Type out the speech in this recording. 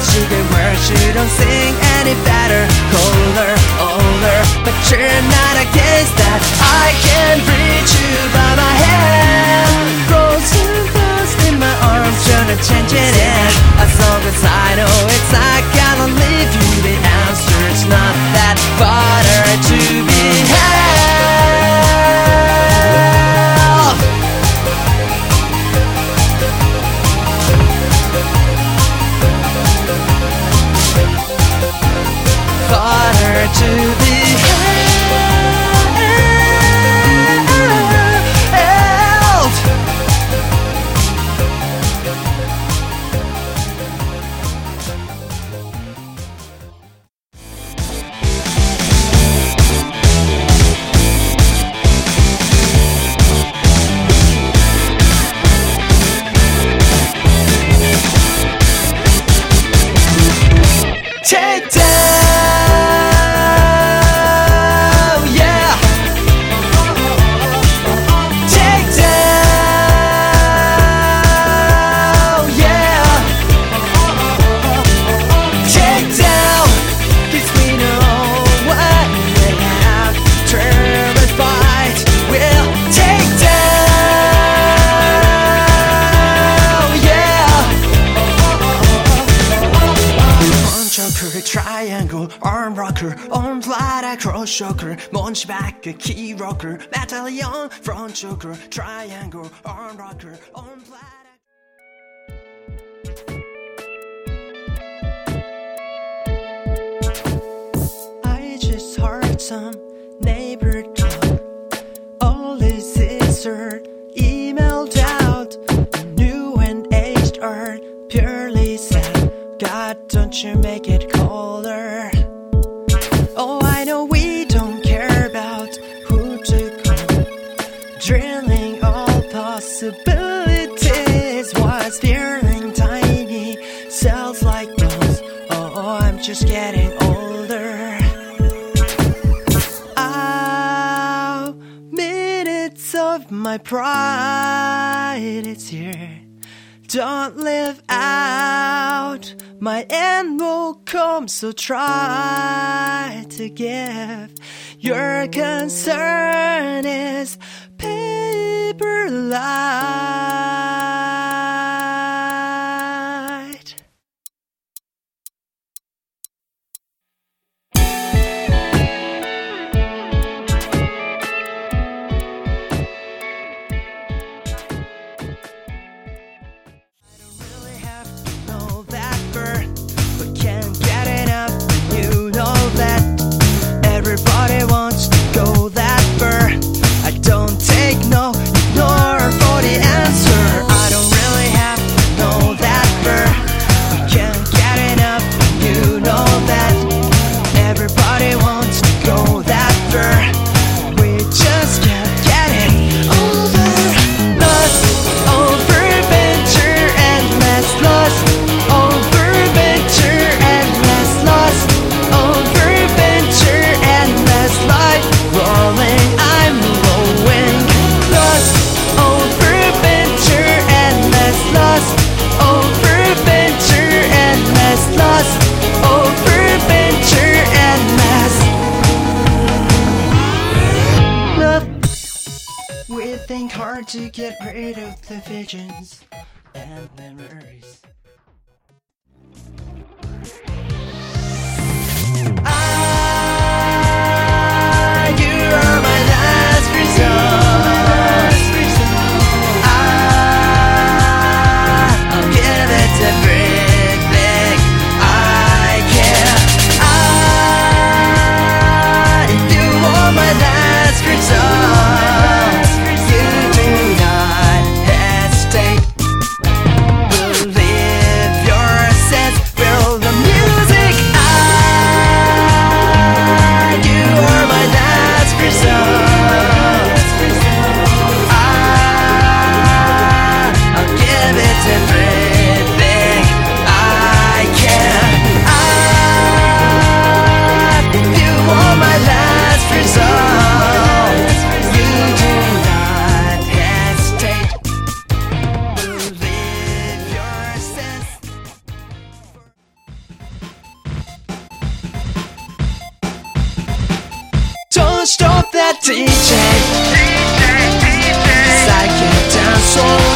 should get where you don't sing any better, colder, older, but you're not a against that. I can reach you by my Take down, rocker, arm flat, cross choker, munch back, a key rocker, medallion, front choker, triangle, arm rocker, arm flat. I just heard some neighbor talk. All this sister emailed Oh, I know we don't care about who to call. Drilling all possibilities. What's feeling tiny? Cells like bones. Oh, I'm just getting older. Ow, minutes of my pride, it's here. Don't live out, my end will come, so try to give. Your concern is paper light. To get rid of the visions and memories. DJ, DJ, DJ. Psychic dance.